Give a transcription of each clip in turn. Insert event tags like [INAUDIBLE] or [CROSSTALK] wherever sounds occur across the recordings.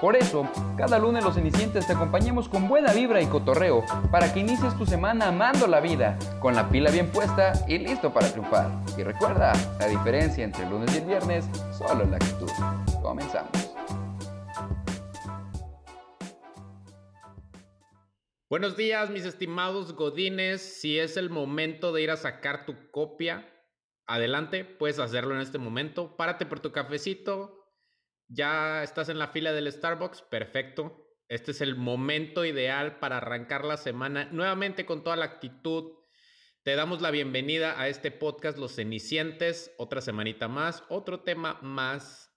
Por eso, cada lunes los Cenicientes te acompañamos con buena vibra y cotorreo para que inicies tu semana amando la vida, con la pila bien puesta y listo para triunfar. Y recuerda, la diferencia entre el lunes y el viernes solo es la actitud. Comenzamos. Buenos días, mis estimados godines. Si es el momento de ir a sacar tu copia, adelante, puedes hacerlo en este momento. Párate por tu cafecito, ya estás en la fila del Starbucks, perfecto. Este es el momento ideal para arrancar la semana nuevamente con toda la actitud. Te damos la bienvenida a este podcast Los Cenicientes, otra semanita más, otro tema más.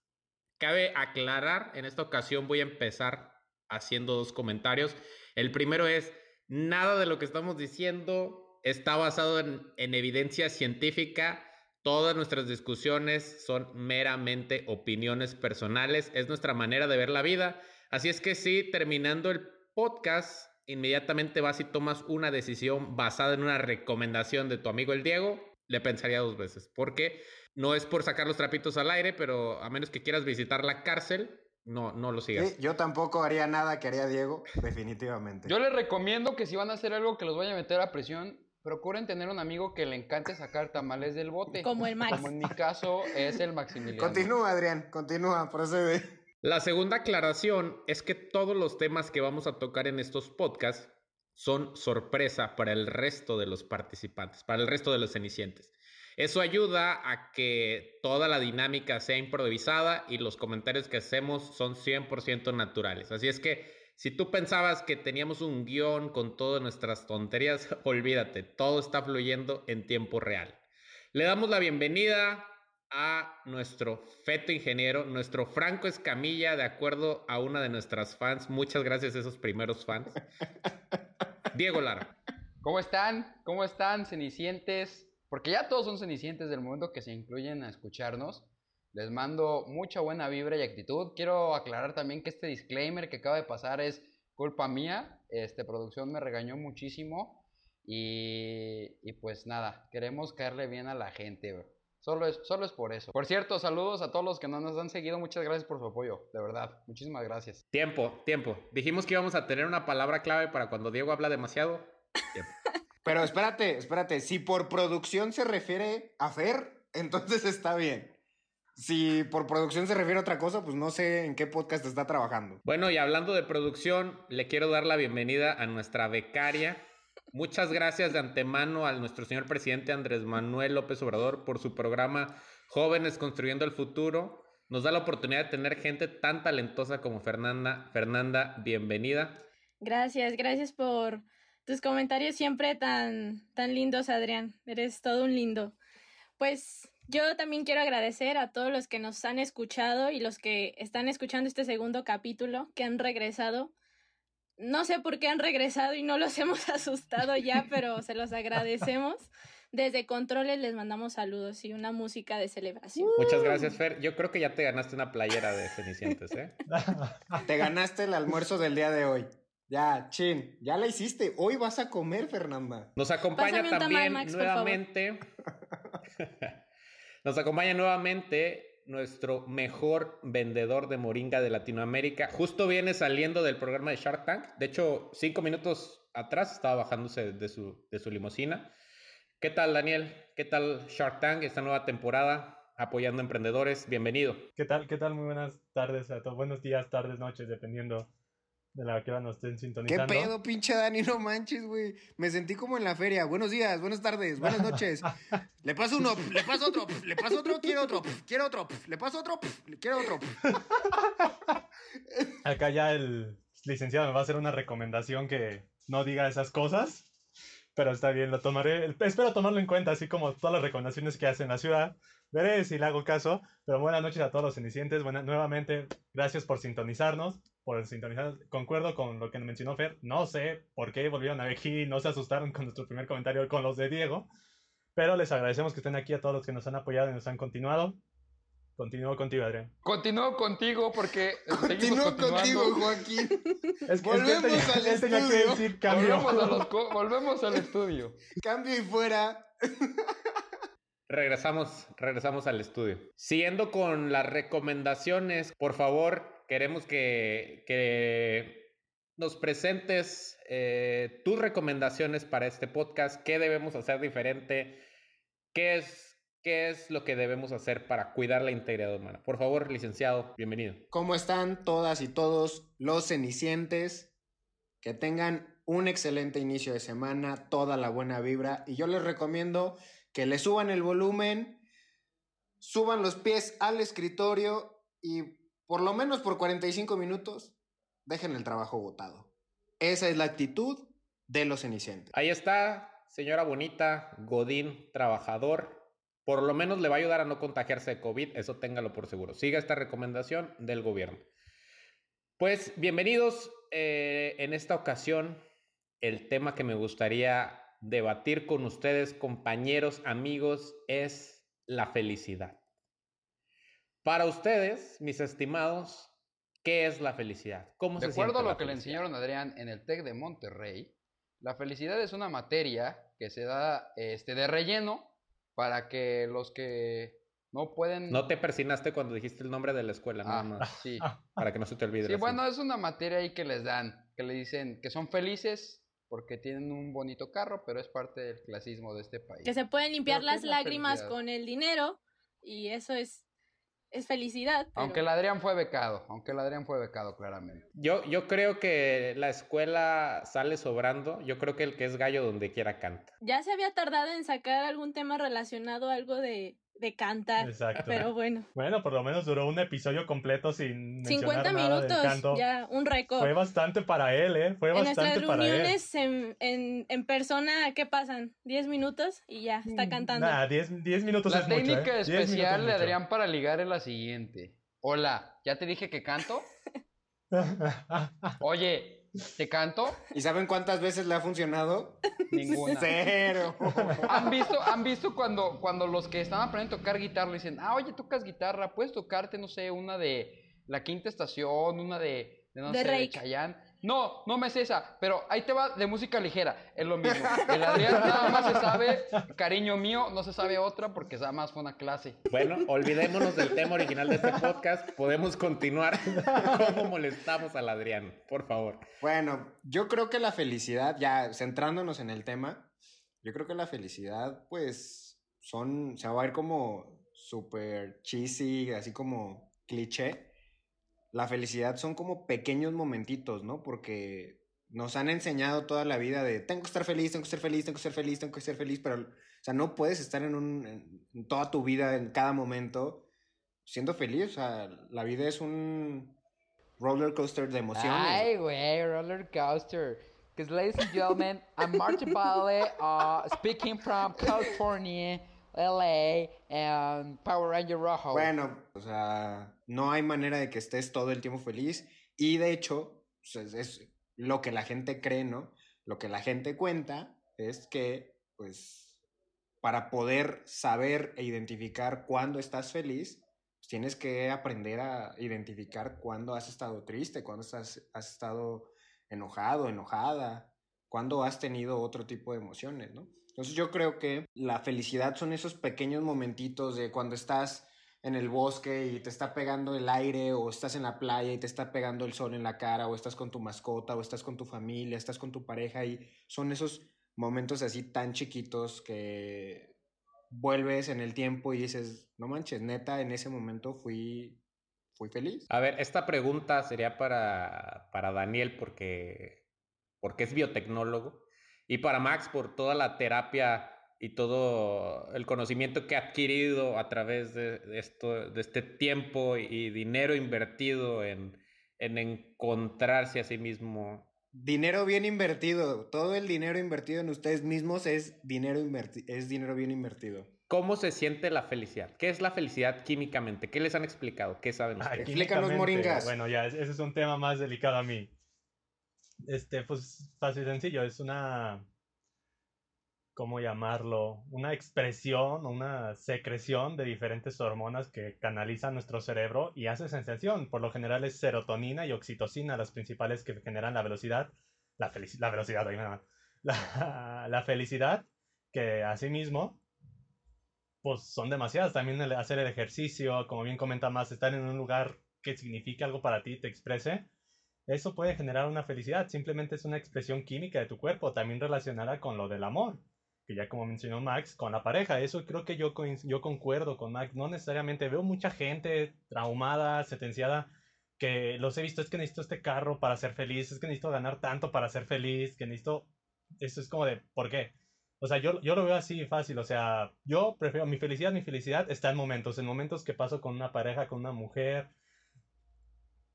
Cabe aclarar, en esta ocasión voy a empezar haciendo dos comentarios. El primero es, nada de lo que estamos diciendo está basado en, en evidencia científica Todas nuestras discusiones son meramente opiniones personales, es nuestra manera de ver la vida. Así es que sí, terminando el podcast, inmediatamente vas y tomas una decisión basada en una recomendación de tu amigo el Diego, le pensaría dos veces, porque no es por sacar los trapitos al aire, pero a menos que quieras visitar la cárcel, no, no lo sigas. yo tampoco haría nada que haría Diego, definitivamente. Yo les recomiendo que si van a hacer algo que los vaya a meter a prisión, Procuren tener un amigo que le encante sacar tamales del bote. Como el Max. Como en mi caso es el Maximiliano. Continúa, Adrián, continúa, procede. La segunda aclaración es que todos los temas que vamos a tocar en estos podcasts son sorpresa para el resto de los participantes, para el resto de los cenicientes. Eso ayuda a que toda la dinámica sea improvisada y los comentarios que hacemos son 100% naturales. Así es que si tú pensabas que teníamos un guion con todas nuestras tonterías, [LAUGHS] olvídate, todo está fluyendo en tiempo real. Le damos la bienvenida a nuestro feto ingeniero, nuestro Franco Escamilla, de acuerdo a una de nuestras fans. Muchas gracias a esos primeros fans. [LAUGHS] Diego Lara. ¿Cómo están? ¿Cómo están, cenicientes? Porque ya todos son cenicientes del mundo que se incluyen a escucharnos. Les mando mucha buena vibra y actitud. Quiero aclarar también que este disclaimer que acaba de pasar es culpa mía. Este producción me regañó muchísimo y, y pues nada, queremos caerle bien a la gente. Solo es, solo es por eso. Por cierto, saludos a todos los que no nos han seguido. Muchas gracias por su apoyo, de verdad. Muchísimas gracias. Tiempo, tiempo. Dijimos que íbamos a tener una palabra clave para cuando Diego habla demasiado. Pero espérate, espérate. Si por producción se refiere a Fer, entonces está bien. Si por producción se refiere a otra cosa, pues no sé en qué podcast está trabajando. Bueno, y hablando de producción, le quiero dar la bienvenida a nuestra becaria. Muchas gracias de antemano a nuestro señor presidente Andrés Manuel López Obrador por su programa Jóvenes Construyendo el Futuro. Nos da la oportunidad de tener gente tan talentosa como Fernanda. Fernanda, bienvenida. Gracias, gracias por tus comentarios siempre tan, tan lindos, Adrián. Eres todo un lindo. Pues yo también quiero agradecer a todos los que nos han escuchado y los que están escuchando este segundo capítulo, que han regresado. No sé por qué han regresado y no los [LAUGHS] hemos asustado ya, pero se los agradecemos. Desde Controles les mandamos saludos y una música de celebración. Muchas gracias, Fer. Yo creo que ya te ganaste una playera de Cenicientes, ¿eh? [LAUGHS] te ganaste el almuerzo del día de hoy. Ya, chin, ya la hiciste. Hoy vas a comer, Fernanda. Nos acompaña también nuevamente. [LAUGHS] Nos acompaña nuevamente nuestro mejor vendedor de moringa de Latinoamérica. Justo viene saliendo del programa de Shark Tank. De hecho, cinco minutos atrás estaba bajándose de su, de su limusina. ¿Qué tal, Daniel? ¿Qué tal Shark Tank, esta nueva temporada? Apoyando emprendedores. Bienvenido. ¿Qué tal? ¿Qué tal? Muy buenas tardes a todos. Buenos días, tardes, noches, dependiendo de la que nos estén sintonizando. ¿Qué pedo, pinche Dani? No manches, güey. Me sentí como en la feria. Buenos días, buenas tardes, buenas [LAUGHS] noches. Le paso uno, le paso otro, le paso otro, quiero otro, quiero otro, le paso otro, quiero otro. [LAUGHS] Acá ya el licenciado me va a hacer una recomendación que no diga esas cosas. Pero está bien, lo tomaré. Espero tomarlo en cuenta, así como todas las recomendaciones que hace en la ciudad. Veré si le hago caso. Pero buenas noches a todos los cenicientes. Buena, nuevamente, gracias por sintonizarnos por sintonizar. Concuerdo con lo que mencionó Fer. No sé por qué volvieron a aquí no se asustaron con nuestro primer comentario con los de Diego. Pero les agradecemos que estén aquí a todos los que nos han apoyado y nos han continuado. Continúo contigo, Adrián. Continúo contigo porque [LAUGHS] Continúo contigo. Joaquín. [LAUGHS] Es que Volvemos él tenía, al él tenía que estudio. decir cambio. Volvemos, a los volvemos al estudio. Cambio y fuera. Regresamos, regresamos al estudio. Siguiendo con las recomendaciones, por favor, queremos que, nos presentes eh, tus recomendaciones para este podcast. ¿Qué debemos hacer diferente? ¿Qué es, ¿Qué es lo que debemos hacer para cuidar la integridad humana? Por favor, licenciado, bienvenido. ¿Cómo están todas y todos los cenicientes? Que tengan un excelente inicio de semana, toda la buena vibra. Y yo les recomiendo que le suban el volumen, suban los pies al escritorio y por lo menos por 45 minutos dejen el trabajo botado. Esa es la actitud de los cenicientes. Ahí está, señora bonita, Godín, trabajador. Por lo menos le va a ayudar a no contagiarse de COVID, eso téngalo por seguro. Siga esta recomendación del gobierno. Pues bienvenidos. eh, en esta ocasión, el tema que me gustaría debatir con ustedes, compañeros, amigos, es la felicidad. Para ustedes, mis estimados, ¿qué es la felicidad? ¿Cómo De se acuerdo a lo que le felicidad? enseñaron a Adrián en el TEC de Monterrey, la felicidad es una materia que se da este, de relleno para que los que no pueden... No te persinaste cuando dijiste el nombre de la escuela, nada Ah, más. sí. Para que no se te olvide. Sí, bueno, es una materia ahí que les dan, que le dicen que son felices porque tienen un bonito carro, pero es parte del clasismo de este país. Que se pueden limpiar Pero ¿qué las lágrimas felicidad? con el dinero y eso es, es felicidad. pero- Aunque el Adrián fue becado, aunque el Adrián fue becado claramente. Yo, yo creo que la escuela sale sobrando. Yo creo que el que es gallo donde quiera canta. Ya se había tardado en sacar algún tema relacionado a algo de, de cantar, Exacto. pero bueno. Bueno, por lo menos duró un episodio completo sin 50 mencionar nada del minutos, canto. ya un récord. Fue bastante para él, ¿eh? Fue En bastante nuestras para él. reuniones en, en, en persona, ¿qué pasan? ¿10 minutos? Y ya, está cantando. Nah, 10 10 minutos La es mucho, técnica ¿eh? 10 minutos especial es de mucho. Adrián para ligar es la siguiente. Hola, ¿ya te dije que canto? [LAUGHS] Oye, ¿te canto? ¿Y saben cuántas veces le ha funcionado? Ninguna. Cero. ¿Han visto, han visto cuando, cuando los que están aprendiendo a tocar guitarra le dicen, ah, oye, tocas guitarra, puedes tocarte, no sé, una de la quinta estación, una de, de no De sé, de. Chayanne? No, no me es esa, pero ahí te va de música ligera, es lo mismo. [LAUGHS] El Adrián nada más se sabe, cariño mío, no se sabe otra porque nada más fue una clase. Bueno, olvidémonos del tema original de este podcast. Podemos continuar [LAUGHS] cómo molestamos al Adrián, por favor. Bueno, yo creo que la felicidad, ya centrándonos en el tema, yo creo que la felicidad, pues, son, se va a ver como súper cheesy, así como cliché. La felicidad son como pequeños momentitos, ¿no? Porque nos han enseñado toda la vida de tengo que estar feliz, tengo que ser feliz, tengo que ser feliz, tengo que ser feliz, pero, o sea, no puedes estar en, un, en, en toda tu vida, en cada momento, siendo feliz. O sea, la vida es un roller coaster de emociones. Ay, güey, roller coaster. Because, ladies and gentlemen, I'm Martin Vale, uh, speaking from California, LA, and Power Ranger Rojo. Bueno, o sea, no hay manera de que estés todo el tiempo feliz. Y de hecho, pues, es, lo que la gente cree, ¿no? Lo que la gente cuenta es que, pues, para poder saber e identificar cuándo estás feliz, pues, tienes que aprender a identificar cuándo has estado triste, cuándo estás, has estado enojado, enojada, cuándo has tenido otro tipo de emociones, ¿no? Entonces yo creo que la felicidad son esos pequeños momentitos de cuando estás en el bosque y te está pegando el aire o estás en la playa y te está pegando el sol en la cara o estás con tu mascota o estás con tu familia, estás con tu pareja y son esos momentos así tan chiquitos que vuelves en el tiempo y dices, no manches, neta, en ese momento fui, fui feliz. A ver, esta pregunta sería para, para Daniel porque, porque es biotecnólogo y para Max por toda la terapia y todo el conocimiento que ha adquirido a través de, esto, de este tiempo y dinero invertido en, en encontrarse a sí mismo. Dinero bien invertido, todo el dinero invertido en ustedes mismos es dinero, inverti- es dinero bien invertido. ¿Cómo se siente la felicidad? ¿Qué es la felicidad químicamente? ¿Qué les han explicado? ¿Qué saben Ah, ustedes? Explícanos, químicamente, Moringas. Bueno, ya, ese es un tema más delicado a mí. Este, pues, fácil y sencillo, es una... ¿cómo llamarlo? Una expresión, una secreción de diferentes hormonas que canalizan nuestro cerebro y hace sensación. Por lo general es serotonina y oxitocina las principales que generan la velocidad, la, la velocidad, [LAUGHS] la, la felicidad, que asimismo, pues son demasiadas. También hacer el ejercicio, como bien comenta más, estar en un lugar que signifique algo para ti, te exprese, eso puede generar una felicidad. Simplemente es una expresión química de tu cuerpo, también relacionada con lo del amor que ya como mencionó Max, con la pareja. Eso creo que yo, yo concuerdo con Max. No necesariamente veo mucha gente traumada, sentenciada, que los he visto, es que necesito este carro para ser feliz, es que necesito ganar tanto para ser feliz, que necesito... Eso es como de, ¿por qué? O sea, yo, yo lo veo así fácil, o sea, yo prefiero, mi felicidad, mi felicidad está en momentos, en momentos que paso con una pareja, con una mujer.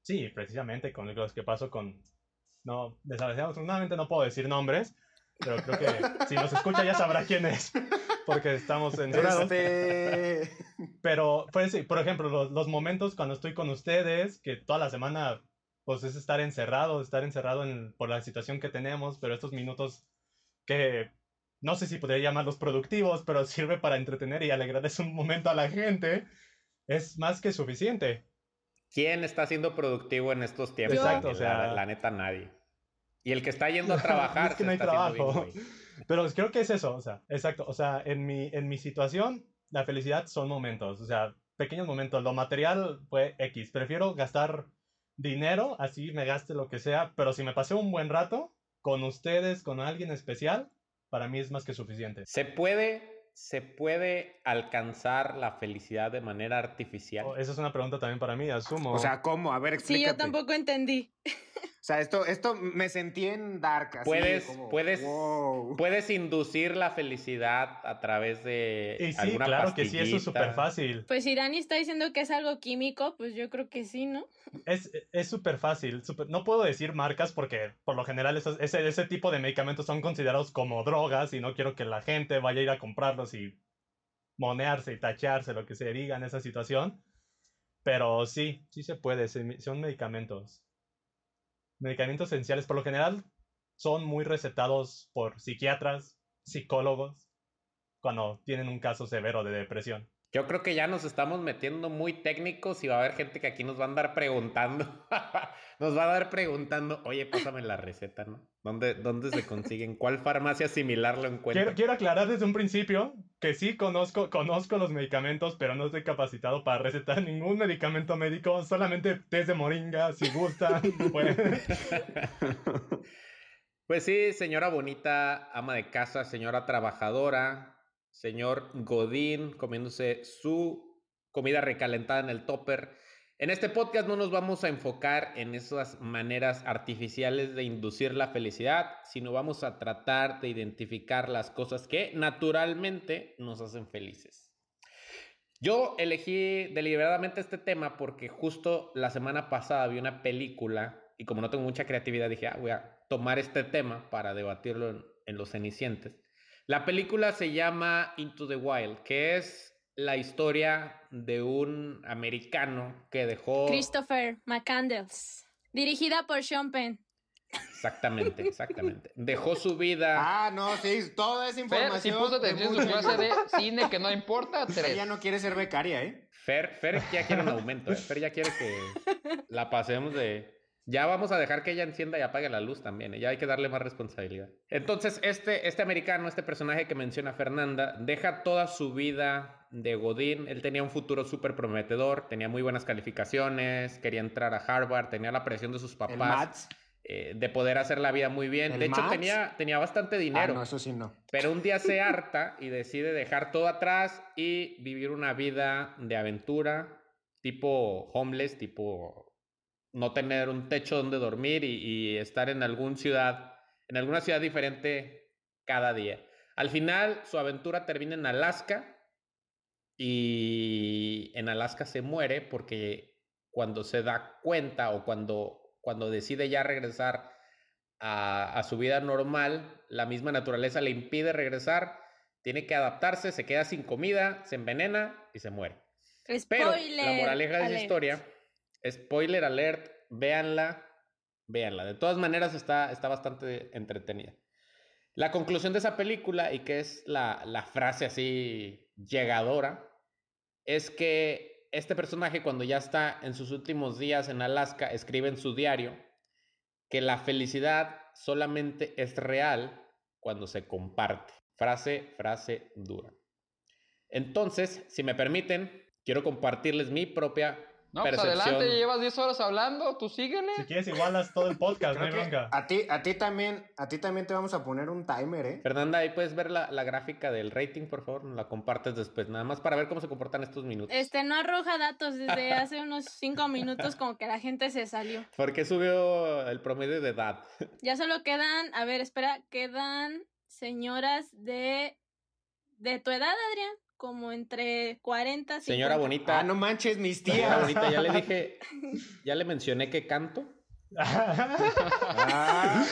Sí, precisamente con los que paso con... No, desafortunadamente no puedo decir nombres, pero creo que si nos escucha ya sabrá quién es, porque estamos en Este... Pero, pues sí, por ejemplo, los, los, momentos cuando estoy con ustedes, que toda la semana, pues es estar encerrado, estar encerrado en, por la situación que tenemos, pero estos minutos que no sé si podría llamarlos productivos, pero [LAUGHS] sirve para entretener y alegrarles un momento a la gente, es más que suficiente. ¿Quién está siendo productivo en estos tiempos? Exacto, o sea, la neta nadie. Y el que está yendo a [LAUGHS] trabajar. es que no hay trabajo. Pero creo que es eso, o sea, exacto. O sea, en mi, en mi situación, la felicidad son momentos, o sea, pequeños momentos. Lo material fue X. Prefiero gastar dinero, así me gaste lo que sea, pero si me pasé un buen rato con ustedes, con alguien especial, para mí es más que suficiente. Se puede ¿se puede alcanzar la felicidad de manera artificial? Oh, esa es una pregunta también para mí, asumo. O sea, ¿cómo? A ver, explícate. Sí, yo tampoco entendí. [LAUGHS] O sea, esto, esto me sentí en dark. Así puedes, puedes, puedes inducir la felicidad a través de. Y sí, claro que sí, eso es súper fácil. Pues si Dani está diciendo que es algo químico, pues yo creo que sí, ¿no? Es súper fácil. no puedo decir marcas porque por lo general ese, ese tipo de medicamentos son considerados como drogas y no quiero que la gente vaya a ir a comprarlos y monearse y tacharse, lo que se diga en esa situación. Pero sí, sí se puede, son medicamentos medicamentos esenciales por lo general son muy recetados por psiquiatras, psicólogos, cuando tienen un caso severo de depresión. Yo creo que ya nos estamos metiendo muy técnicos y va a haber gente que aquí nos va a andar preguntando, [LAUGHS] nos va a dar preguntando, oye, pásame la receta, ¿no? ¿Dónde, dónde se consiguen? ¿Cuál farmacia similar lo encuentro? Quiero, quiero, aclarar desde un principio que sí conozco, conozco los medicamentos, pero no estoy capacitado para recetar ningún medicamento médico, solamente test de moringa, si gustan. pues. [LAUGHS] pues sí, señora bonita, ama de casa, señora trabajadora, señor Godín comiéndose su comida recalentada en el topper. En este podcast no nos vamos a enfocar en esas maneras artificiales de inducir la felicidad, sino vamos a tratar de identificar las cosas que naturalmente nos hacen felices. Yo elegí deliberadamente este tema porque justo la semana pasada vi una película y como no tengo mucha creatividad dije, ah, voy a tomar este tema para debatirlo en, en Los Cenicientes. La película se llama Into the Wild, que es la historia de un americano que dejó... Christopher McCandles, dirigida por Sean Penn. Exactamente, [LAUGHS] exactamente. Dejó su vida. Ah, no, sí, toda esa información. si puso atención su clase de cine que no importa, tres. Ella no quiere ser becaria, ¿eh? Fer, Fer ya quiere un aumento, ¿eh? Fer ya quiere que la pasemos de ya vamos a dejar que ella encienda y apague la luz también. ¿eh? Ya hay que darle más responsabilidad. Entonces, este, este americano, este personaje que menciona Fernanda, deja toda su vida de Godín. Él tenía un futuro súper prometedor, tenía muy buenas calificaciones, quería entrar a Harvard, tenía la presión de sus papás. Eh, de poder hacer la vida muy bien. de hecho, tenía, tenía bastante dinero. Ah, no, eso sí no. Pero un día se harta y decide dejar todo atrás y vivir una vida de aventura, tipo homeless, tipo no tener un techo donde dormir y, estar en alguna ciudad, en alguna ciudad diferente cada día. Al final, su aventura termina en Alaska y en Alaska se muere porque cuando se da cuenta o cuando, cuando decide ya regresar a, a su vida normal, la misma naturaleza le impide regresar, tiene que adaptarse, se queda sin comida, se envenena y se muere. Pero la moraleja de esa historia Spoiler alert, véanla, véanla. De todas maneras está, está bastante entretenida. La conclusión de esa película, y que es la, la frase así llegadora, es que este personaje cuando ya está en sus últimos días en Alaska, escribe en su diario que la felicidad solamente es real cuando se comparte. Frase, frase dura. Entonces, si me permiten, quiero compartirles mi propia No, pues adelante, llevas 10 horas hablando, tú síguele. Si quieres, igualas todo el podcast, no bronca. a ti, a ti también, a ti también te vamos a poner un timer, ¿eh? Fernanda, ahí puedes ver la, la gráfica del rating, por favor, la compartes después, nada más para ver cómo se comportan estos minutos. Este no arroja datos desde hace unos cinco minutos, como que la gente se salió. ¿Por qué subió el promedio de edad? [LAUGHS] Ya solo quedan, a ver, espera, quedan señoras de de tu edad, Adrián, como entre 40 y Señora bonita. Ah, no manches, mis Señora tías. bonita, ya le dije, [LAUGHS] ya le mencioné que canto. Ah.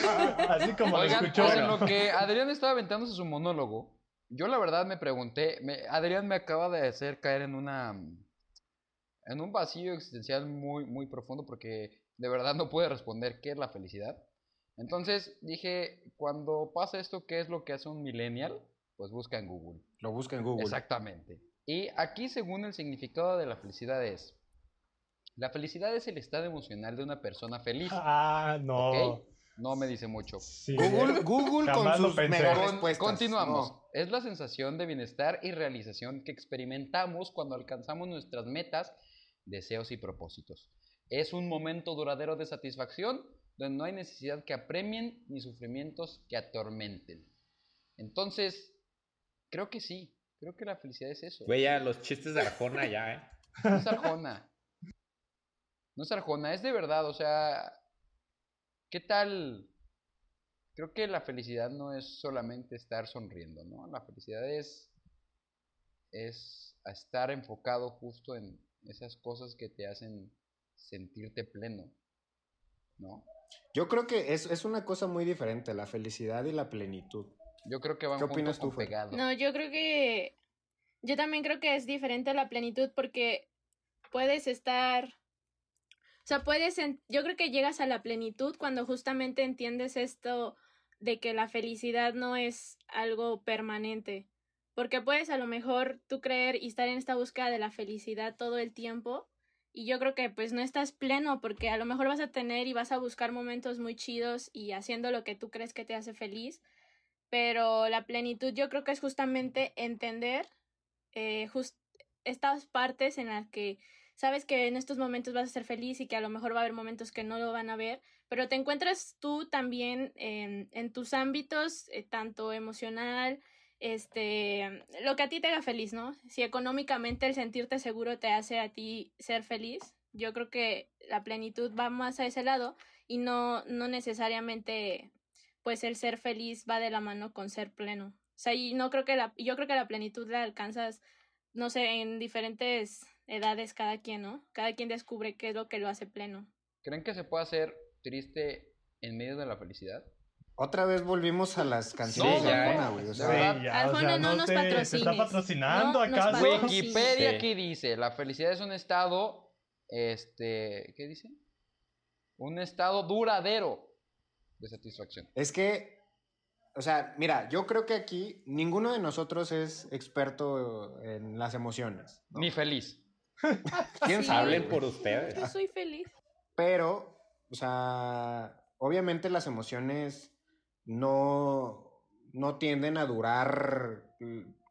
Así como lo escuchó. en lo que Adrián estaba aventándose su monólogo, yo la verdad me pregunté, me- Adrián me acaba de hacer caer en una en un vacío existencial muy muy profundo porque de verdad no pude responder qué es la felicidad. Entonces dije, cuando pasa esto, ¿qué es lo que hace un millennial? Pues busca en Google. Lo busca en Google. Exactamente. Y aquí, según el significado de la felicidad es, la felicidad es el estado emocional de una persona feliz. Ah, no. No me dice mucho. Sí, Google, Google con sus mega respuestas. continuamos. No. Es la sensación de bienestar y realización que experimentamos cuando alcanzamos nuestras metas, deseos y propósitos. Es un momento duradero de satisfacción donde no hay necesidad que apremien ni sufrimientos que atormenten. Entonces, creo que sí. Creo que la felicidad es eso. Güey, ya los chistes de Arjona ya, ¿eh? [LAUGHS] No es Arjona. No es Arjona, es de verdad, o sea, ¿qué tal? Creo que la felicidad no es solamente estar sonriendo, ¿no? La felicidad es, es estar enfocado justo en esas cosas que te hacen sentirte pleno, ¿no? Yo creo que es, es una cosa muy diferente, la felicidad y la plenitud. Yo creo que van ¿Qué opinas tú, pegado. No, yo creo que yo también creo que es diferente la plenitud porque puedes estar o sea, puedes en- yo creo que llegas a la plenitud cuando justamente entiendes esto de que la felicidad no es algo permanente. Porque puedes a lo mejor tú creer y estar en esta búsqueda de la felicidad todo el tiempo y yo creo que pues no estás pleno porque a lo mejor vas a tener y vas a buscar momentos muy chidos y haciendo lo que tú crees que te hace feliz, pero la plenitud yo creo que es justamente entender eh, jus- estas partes en las que sabes que en estos momentos vas a ser feliz y que a lo mejor va a haber momentos que no lo van a ver, pero te encuentras tú también en, en tus ámbitos, eh, tanto emocional, este, lo que a ti te haga feliz, ¿no? Si económicamente el sentirte seguro te hace a ti ser feliz, yo creo que la plenitud va más a ese lado y no, no necesariamente pues el ser feliz va de la mano con ser pleno. O sea, y no creo que la, yo creo que la plenitud la alcanzas, no sé, en diferentes edades cada quien, ¿no? Cada quien descubre qué es lo que lo hace pleno. ¿Creen que se puede hacer triste en medio de la felicidad? Otra vez volvimos a las canciones Sí, de Arjona, eh. güey. O sea. Sí, ya, o Arjona, sea, no no nos te, ¿Se está patrocinando No acaso? Wikipedia Sí. aquí dice, la felicidad es un estado, este, ¿qué dice? Un estado duradero de satisfacción. es que, o sea, mira, yo creo que aquí ninguno de nosotros es experto en las emociones. ¿no? Ni feliz. [LAUGHS] ¿Quién Sí. sabe? Hablen por ustedes. Yo soy feliz. Pero, o sea, obviamente las emociones no, no tienden a durar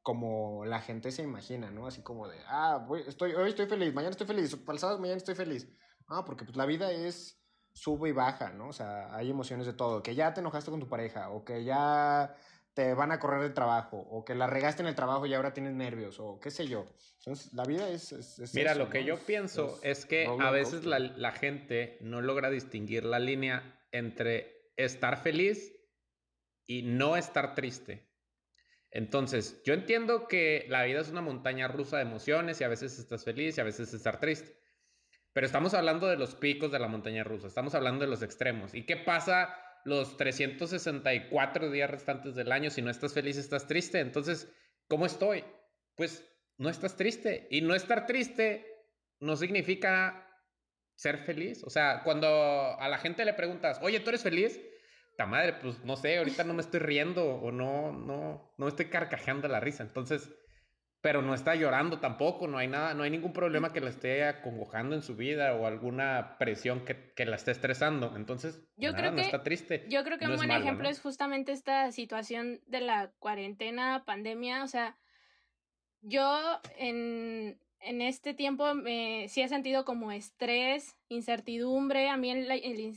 como la gente se imagina, ¿no? Así como de, ah, voy- estoy, hoy estoy feliz, mañana estoy feliz, sábado mañana estoy feliz. Ah, porque pues la vida es sube y baja, ¿no? O sea, hay emociones de todo, que ya te enojaste con tu pareja, o que ya te van a correr del trabajo, o que la regaste en el trabajo y ahora tienes nervios, o qué sé yo. Entonces, la vida es... es- es Mira, eso, lo que ¿no? yo pienso es que a veces la, la gente no logra distinguir la línea entre estar feliz y no estar triste. Entonces, yo entiendo que la vida es una montaña rusa de emociones y a veces estás feliz y a veces estar triste. Pero estamos hablando de los picos de la montaña rusa, estamos hablando de los extremos. ¿Y qué pasa los 364 días restantes del año si no estás feliz, estás triste? Entonces, ¿cómo estoy? Pues no estás triste. Y no estar triste no significa ser feliz. O sea, cuando a la gente le preguntas, oye, ¿tú eres feliz? ta madre, pues no sé, ahorita no me estoy riendo o no, no, no me estoy carcajeando la risa. Entonces, pero no está llorando tampoco, no hay nada, no hay ningún problema que la esté acongojando en su vida o alguna presión que, que la esté estresando. Entonces, Yo nada, creo no que- está triste. Yo creo que No un buen malo, ejemplo ¿no? es justamente esta situación de la cuarentena, pandemia. O sea, yo en, en este tiempo me, sí he sentido como estrés, incertidumbre. A mí la,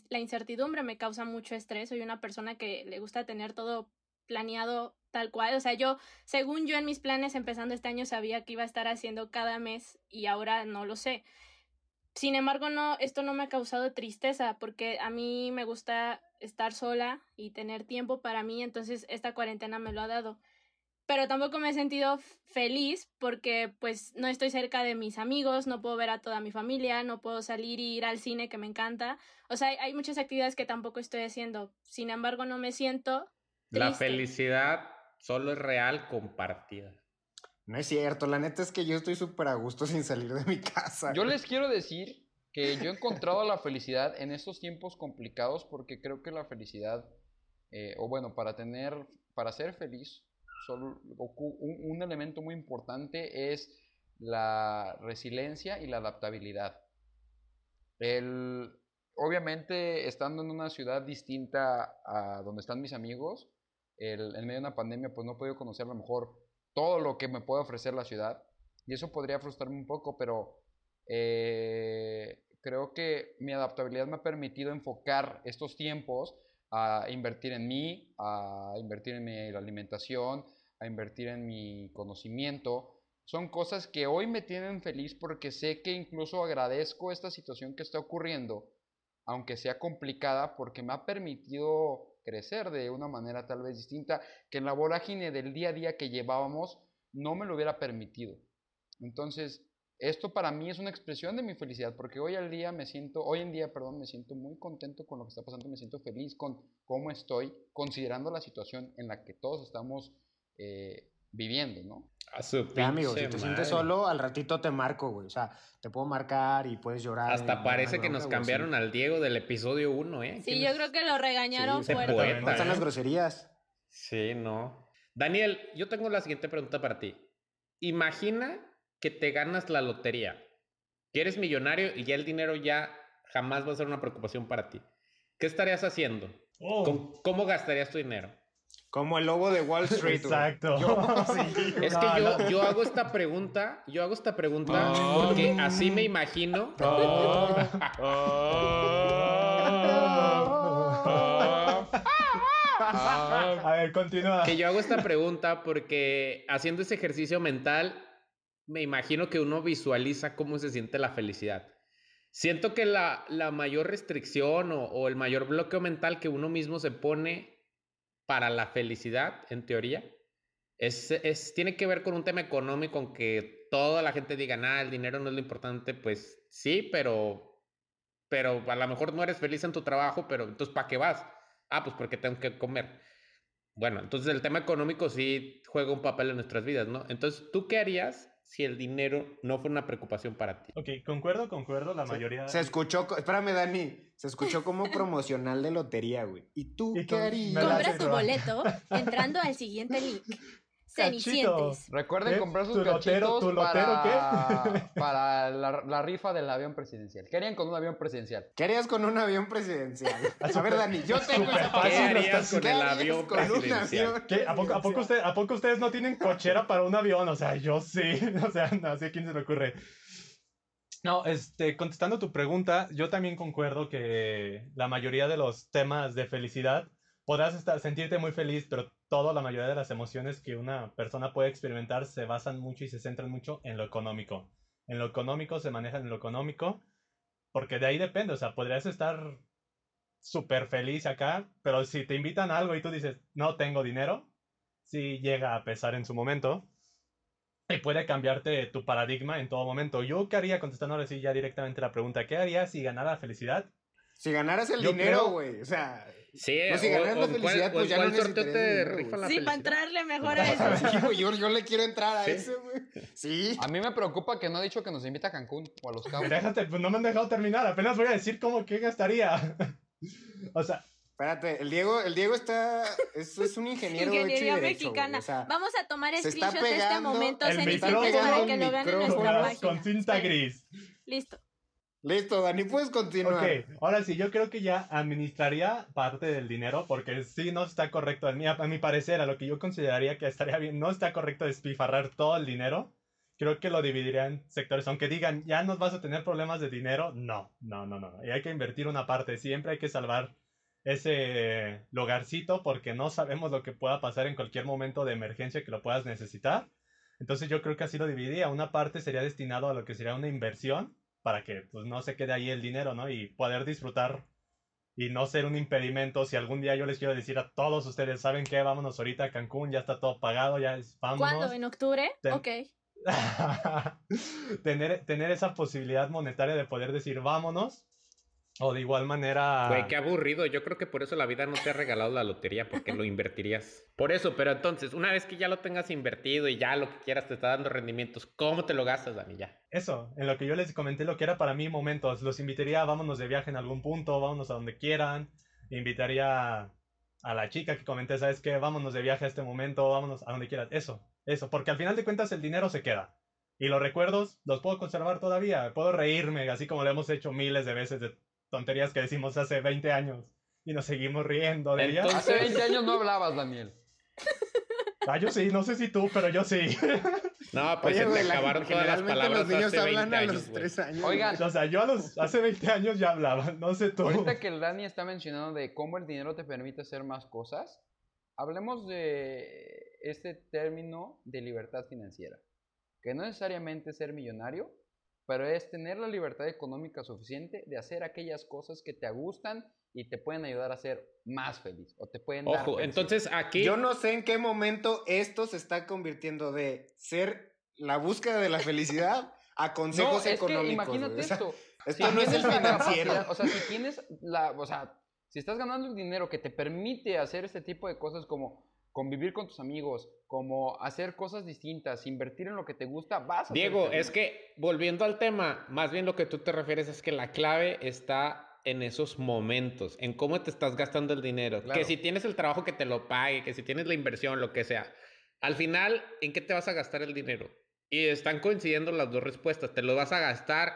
la incertidumbre me causa mucho estrés. Soy una persona que le gusta tener todo planeado tal cual. O sea, yo, según yo en mis planes empezando este año, sabía que iba a estar haciendo cada mes y ahora no lo sé. Sin embargo, no, esto no me ha causado tristeza porque a mí me gusta estar sola y tener tiempo para mí, entonces esta cuarentena me lo ha dado. Pero tampoco me he sentido feliz porque pues no estoy cerca de mis amigos, no puedo ver a toda mi familia, no puedo salir y ir al cine que me encanta. O sea, hay, hay muchas actividades que tampoco estoy haciendo. Sin embargo, no me siento La felicidad solo es real compartida. No es cierto, la neta es que yo estoy súper a gusto [LAUGHS] sin salir de mi casa. Yo les quiero decir que yo he encontrado la felicidad en estos tiempos complicados porque creo que la felicidad, eh, o bueno, para tener, para ser feliz, solo un, un elemento muy importante es la resiliencia y la adaptabilidad. El, obviamente, estando en una ciudad distinta a donde están mis amigos, el- en medio de una pandemia, pues no he podido conocer a lo mejor todo lo que me puede ofrecer la ciudad. Y eso podría frustrarme un poco, pero eh, creo que mi adaptabilidad me ha permitido enfocar estos tiempos a invertir en mí, a invertir en mi alimentación, a invertir en mi conocimiento. Son cosas que hoy me tienen feliz porque sé que incluso agradezco esta situación que está ocurriendo, aunque sea complicada, porque me ha permitido crecer de una manera tal vez distinta, que en la vorágine del día a día que llevábamos no me lo hubiera permitido. Entonces, esto para mí es una expresión de mi felicidad, porque hoy al día me siento, hoy en día, perdón, me siento muy contento con lo que está pasando, me siento feliz con cómo estoy, considerando la situación en la que todos estamos eh, viviendo, ¿no? A su Ya, amigo, si te sientes solo, al ratito te marco, güey. O sea, te puedo marcar y puedes llorar. Hasta parece que nos cambiaron al Diego del episodio 1, ¿eh? Sí, ¿Quién yo es? creo que lo regañaron Sí, fuerte. poeta, ¿Dónde están ¿eh? las groserías? Sí, no. Daniel, yo tengo la siguiente pregunta para ti. Imagina que te ganas la lotería, que eres millonario y ya el dinero ya jamás va a ser una preocupación para ti. ¿Qué estarías haciendo? Oh, ¿Cómo, cómo gastarías tu dinero? Como el lobo de Wall Street. Exacto. Yo, [LAUGHS] sí. [LAUGHS] Es No, que yo, no. yo hago esta pregunta, yo hago esta pregunta Oh. porque así me imagino. A ver, continúa. Que yo hago esta pregunta porque haciendo ese ejercicio mental, me imagino que uno visualiza cómo se siente la felicidad. Siento que la, la mayor restricción o, o el mayor bloqueo mental que uno mismo se pone para la felicidad, en teoría, es, es, tiene que ver con un tema económico, aunque toda la gente diga, nada, el dinero no es lo importante, pues sí, pero, pero a lo mejor no eres feliz en tu trabajo, pero entonces ¿para qué vas? Ah, pues porque tengo que comer. Bueno, entonces el tema económico sí juega un papel en nuestras vidas, ¿no? Entonces, ¿tú qué harías si el dinero no fuera una preocupación para ti? Ok, concuerdo, concuerdo. La Se- mayoría. Se escuchó, espérame, Dani. Se escuchó como [LAUGHS] promocional de lotería, güey. ¿Y tú Y qué harías? Compra tu boleto [LAUGHS] entrando al siguiente link. Cenicientes. Recuerden ¿Eh? comprar sus ¿Tu lotero- cachitos tu lotero para, qué? [LAUGHS] para la, la rifa del avión presidencial. ¿Qué harían con un avión presidencial? ¿Qué harías con un avión presidencial? [LAUGHS] A ver, Dani, yo tengo esa fácil, ¿Qué harías con ¿Qué el avión con un presidencial? avión ¿Qué? ¿A poco, a, poco presidencial? usted- ¿A poco ustedes no tienen cochera para un avión? O sea, yo sí. [LAUGHS] O sea, no sé a quién se le ocurre. No, este, contestando tu pregunta, yo también concuerdo que la mayoría de los temas de felicidad podrás estar, sentirte muy feliz, pero toda la mayoría de las emociones que una persona puede experimentar se basan mucho y se centran mucho en lo económico. En lo económico se manejan en lo económico, porque de ahí depende, o sea, podrías estar súper feliz acá, pero si te invitan a algo y tú dices, no tengo dinero, sí llega a pesar en su momento. Y puede cambiarte tu paradigma en todo momento. Yo, ¿qué haría? Contestando ahora sí ya directamente la pregunta, ¿qué haría si ganara felicidad? Si ganaras el Yo dinero, creo- güey. O sea, Sí, No, si o la cuál- felicidad, pues ya no sorteo te la Sí, para entrarle mejor [LAUGHS] a eso. [LAUGHS] yo, yo le quiero entrar a Sí. ese, güey. Sí. A mí me preocupa que no ha dicho que nos invita a Cancún o a Los Cabos. Déjate, pues no me han dejado terminar, apenas voy a decir cómo, qué gastaría. [LAUGHS] o sea, Espérate, el Diego, el Diego está. Es, es un ingeniero hecho y Ingeniería derecho, mexicana. o sea, Vamos a tomar se está screenshot de este momento, el para que lo vean en nuestra página. con cinta gris. Listo. Listo, Dani, puedes continuar. Ok, ahora sí, yo creo que ya administraría parte del dinero porque sí no está correcto, a mi, a mi parecer, a lo que yo consideraría que estaría bien, no está correcto despilfarrar todo el dinero. Creo que lo dividiría en sectores, aunque digan, ya nos vas a tener problemas de dinero, no, no, no, no. Y hay que invertir una parte, siempre hay que salvar ese lugarcito porque no sabemos lo que pueda pasar en cualquier momento de emergencia que lo puedas necesitar. Entonces yo creo que así lo dividiría. Una parte sería destinado a lo que sería una inversión para que pues no se quede ahí el dinero, ¿no? Y poder disfrutar y no ser un impedimento. Si algún día yo les quiero decir a todos ustedes, ¿saben qué? Vámonos ahorita a Cancún, ya está todo pagado, ya es, vámonos. ¿Cuándo? ¿En octubre? Ten- Ok. [LAUGHS] tener, tener esa posibilidad monetaria de poder decir vámonos. O de igual manera... Güey, qué aburrido. Yo creo que por eso la vida no te ha regalado la lotería, porque lo invertirías. Por eso, pero entonces, una vez que ya lo tengas invertido y ya lo que quieras te está dando rendimientos, ¿cómo te lo gastas, Dani? Ya. Eso, en lo que yo les comenté lo que era para mí momentos. Los invitaría vámonos de viaje en algún punto, vámonos a donde quieran. Invitaría a la chica que comenté, ¿sabes qué? Vámonos de viaje a este momento, vámonos a donde quieras. Eso, eso, porque al final de cuentas el dinero se queda. Y los recuerdos los puedo conservar todavía. Puedo reírme, así como lo hemos hecho miles de veces de tonterías que decimos hace 20 años. Y nos seguimos riendo de ellas. Hace 20 [LAUGHS] años no hablabas, Daniel. Ah, yo sí, no sé si tú, pero yo sí. [LAUGHS] No, pues Oye, se te la- acabaron todas las generalmente palabras los niños hace 20 hablan a los güey. 3 años. Oigan, o sea, yo a los, hace 20 años ya hablaba, no sé tú. Ahorita que el Dani está mencionando de cómo el dinero te permite hacer más cosas, hablemos de este término de libertad financiera, que no necesariamente es ser millonario, pero es tener la libertad económica suficiente de hacer aquellas cosas que te gustan y te pueden ayudar a ser más feliz o te pueden dar Ojo, felicidad. entonces aquí... Yo no sé en qué momento esto se está convirtiendo de ser la búsqueda de la felicidad a [LAUGHS] no, consejos que económicos. imagínate güey. O sea, esto. esto si no es el financiero. o sea, si tienes la, o sea, si estás ganando el dinero que te permite hacer este tipo de cosas como convivir con tus amigos, como hacer cosas distintas, invertir en lo que te gusta, vas a Diego, es que volviendo al tema, más bien lo que tú te refieres es que la clave está en esos momentos, en cómo te estás gastando el dinero. Claro. Que si tienes el trabajo que te lo pague, que si tienes la inversión, lo que sea. Al final, ¿en qué te vas a gastar el dinero? Y están coincidiendo las dos respuestas. Te lo vas a gastar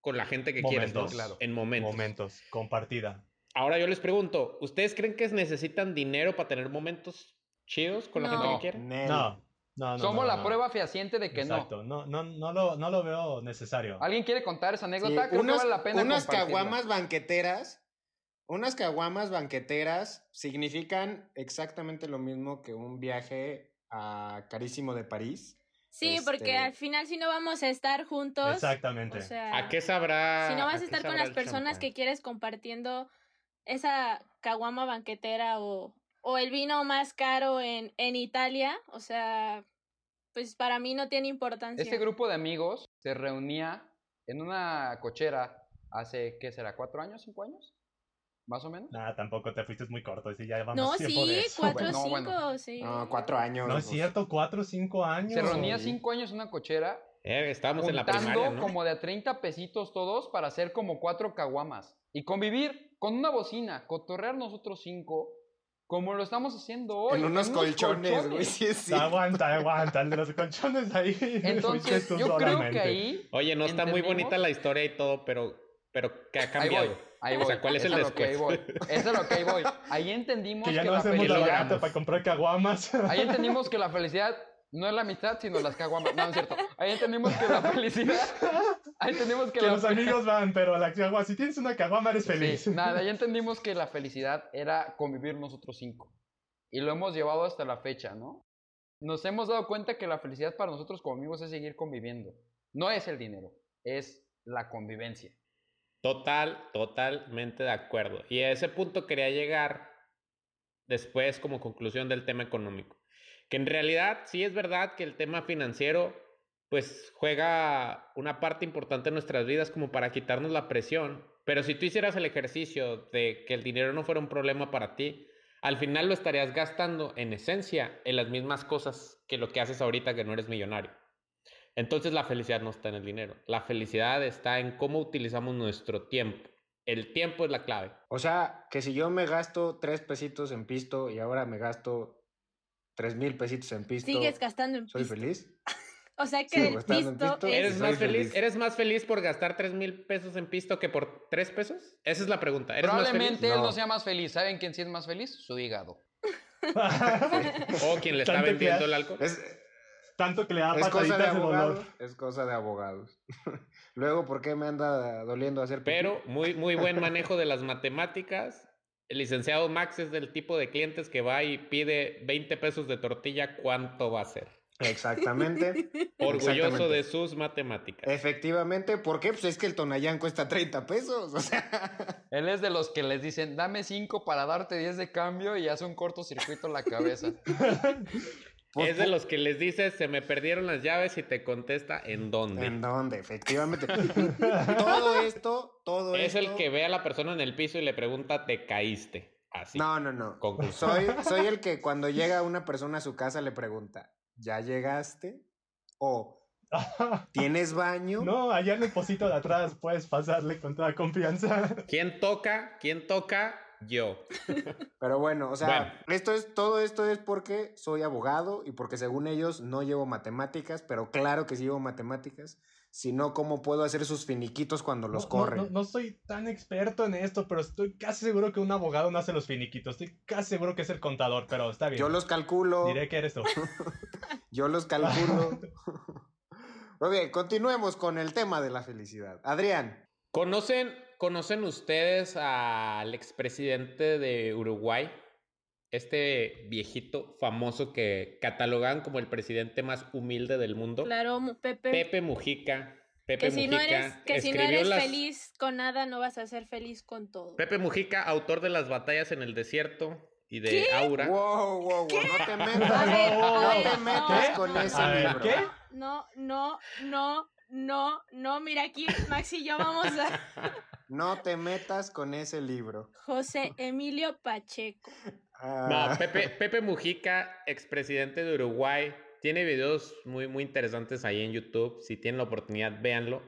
con la gente que quieres, ¿no? Momentos. Claro. En momentos. Momentos, compartida. Ahora yo les pregunto, ¿ustedes creen que necesitan dinero para tener momentos chidos con la gente No. que quieren? Nel. No, no, no. Somos no, la no. prueba fehaciente de que Exacto, no, no, no, lo, no lo veo necesario. no. ¿Alguien quiere contar esa Sí, anécdota? Creo unas, que vale la pena unas caguamas banqueteras, unas caguamas banqueteras significan exactamente lo mismo que un viaje a carísimo de París. Sí, Este- porque al final si no vamos a estar juntos, Exactamente. o sea, ¿A qué sabrá? si no vas a estar con las personas champán? que quieres compartiendo esa caguama banquetera o, o el vino más caro en, en Italia, o sea, pues para mí no tiene importancia. Este grupo de amigos se reunía en una cochera hace, ¿qué será? ¿Cuatro años? ¿Cinco años? ¿Más o menos? Nada, tampoco te fuiste muy corto. Sí, ya llevamos no, [LAUGHS] tiempo sí, de eso. cuatro o No, cinco, bueno. sí. No, cuatro años. No es cierto, cuatro o cinco años. Se reunía Sí. cinco años en una cochera, Eh, estábamos en la primaria, ¿no? como de a 30 pesitos todos para hacer como cuatro caguamas. Y convivir con una bocina, cotorrear nosotros cinco, como lo estamos haciendo hoy. En unos colchones, güey. Sí, sí. Aguanta, aguanta, el de los colchones ahí. Entonces, yo creo que solamente. ahí... Oye, no está muy bonita la historia y todo, pero, pero ¿qué ha Ahí cambiado? voy, ahí O voy. sea, ¿cuál es el Eso lo que ahí después? voy. Eso es lo que ahí voy. Ahí entendimos Que que, ya no la hacemos felicidad... para comprar caguamas. Ahí entendimos que la felicidad no es la amistad, sino las caguamas. No, no es cierto. Ahí entendimos que la felicidad... Ahí entendimos que, que la los amigos van, pero la caguama, si tienes una caguama eres feliz. Sí, nada, ya entendimos que la felicidad era convivir nosotros cinco. Y lo hemos llevado hasta la fecha, ¿no? Nos hemos dado cuenta que la felicidad para nosotros como amigos es seguir conviviendo. No es el dinero, es la convivencia. Total, totalmente de acuerdo. Y a ese punto quería llegar después como conclusión del tema económico. En realidad sí es verdad que el tema financiero pues juega una parte importante en nuestras vidas como para quitarnos la presión. Pero si tú hicieras el ejercicio de que el dinero no fuera un problema para ti, al final lo estarías gastando en esencia en las mismas cosas que lo que haces ahorita que no eres millonario. Entonces la felicidad no está en el dinero. La felicidad está en cómo utilizamos nuestro tiempo. El tiempo es la clave. O sea, que si yo me gasto tres pesitos en pisto y ahora me gasto tres mil pesitos en pisto, Sigues gastando en ¿soy pisto. feliz? [LAUGHS] O sea que Sigo el pisto pisto. es... ¿Eres más feliz? feliz. ¿Eres más feliz por gastar 3 mil pesos en pisto que por 3 pesos? Esa es la pregunta. ¿Eres más feliz? Probablemente él no No. sea más feliz. ¿Saben quién sí es más feliz? Su hígado. [LAUGHS] O quien le está vendiendo el alcohol. Es, Tanto que le da es cosa de dolor. abogados. Es cosa de abogados. [LAUGHS] Luego, ¿por qué me anda doliendo hacer pipí? Pero muy, muy buen manejo de las matemáticas. El licenciado Max es del tipo de clientes que va y pide 20 pesos de tortilla. ¿Cuánto va a ser? Exactamente. [LAUGHS] Orgulloso Exactamente. de sus matemáticas. Efectivamente, ¿por qué? Pues es que el Tonayán cuesta 30 pesos. O sea, Él es de los que les dicen, dame 5 para darte 10 de cambio y hace un cortocircuito en la cabeza. [LAUGHS] pues, es de los que les dices, se me perdieron las llaves y te contesta en dónde. ¿En dónde? Efectivamente. [LAUGHS] todo esto, todo es esto. el que ve a la persona en el piso y le pregunta, ¿te caíste? Así. No, no, no. Conclusión. Soy, [LAUGHS] soy el que cuando llega una persona a su casa le pregunta, ¿ya llegaste? O [LAUGHS] ¿tienes baño? no, allá en el pocito de atrás puedes pasarle con toda confianza. ¿Quién toca? ¿Quién toca? Yo. [LAUGHS] Pero bueno, o sea, Bueno. esto es, todo esto es porque soy abogado y porque según ellos no llevo matemáticas, pero claro que sí llevo matemáticas. Si no, ¿cómo puedo hacer sus finiquitos cuando los No- corren? No, no soy tan experto en esto, pero estoy casi seguro que un abogado no hace los finiquitos. Estoy casi seguro que es el contador, pero está bien. Yo los calculo. Diré que eres tú. [LAUGHS] Yo los calculo. [LAUGHS] ok, continuemos con el tema de la felicidad. Adrián, ¿Conocen, ¿Conocen ustedes al expresidente de Uruguay? Este viejito famoso que catalogan como el presidente más humilde del mundo. Claro, Pepe. Pepe Mujica. Pepe que si no Mujica eres, que si no eres las- feliz con nada, no vas a ser feliz con todo. Pepe Mujica, autor de las batallas en el desierto y de ¿Qué? Aura. wow, wow, wow, no te metas, ver, no ver, te no. metas ¿Qué? con ese ver, libro. ¿qué? No, no, no, no, no. Mira aquí, Maxi y yo vamos a No te metas con ese libro. José Emilio Pacheco. [LAUGHS] Ah, No, Pepe, Pepe Mujica, expresidente de Uruguay, tiene videos muy, muy interesantes ahí en YouTube. Si tienen la oportunidad, véanlo.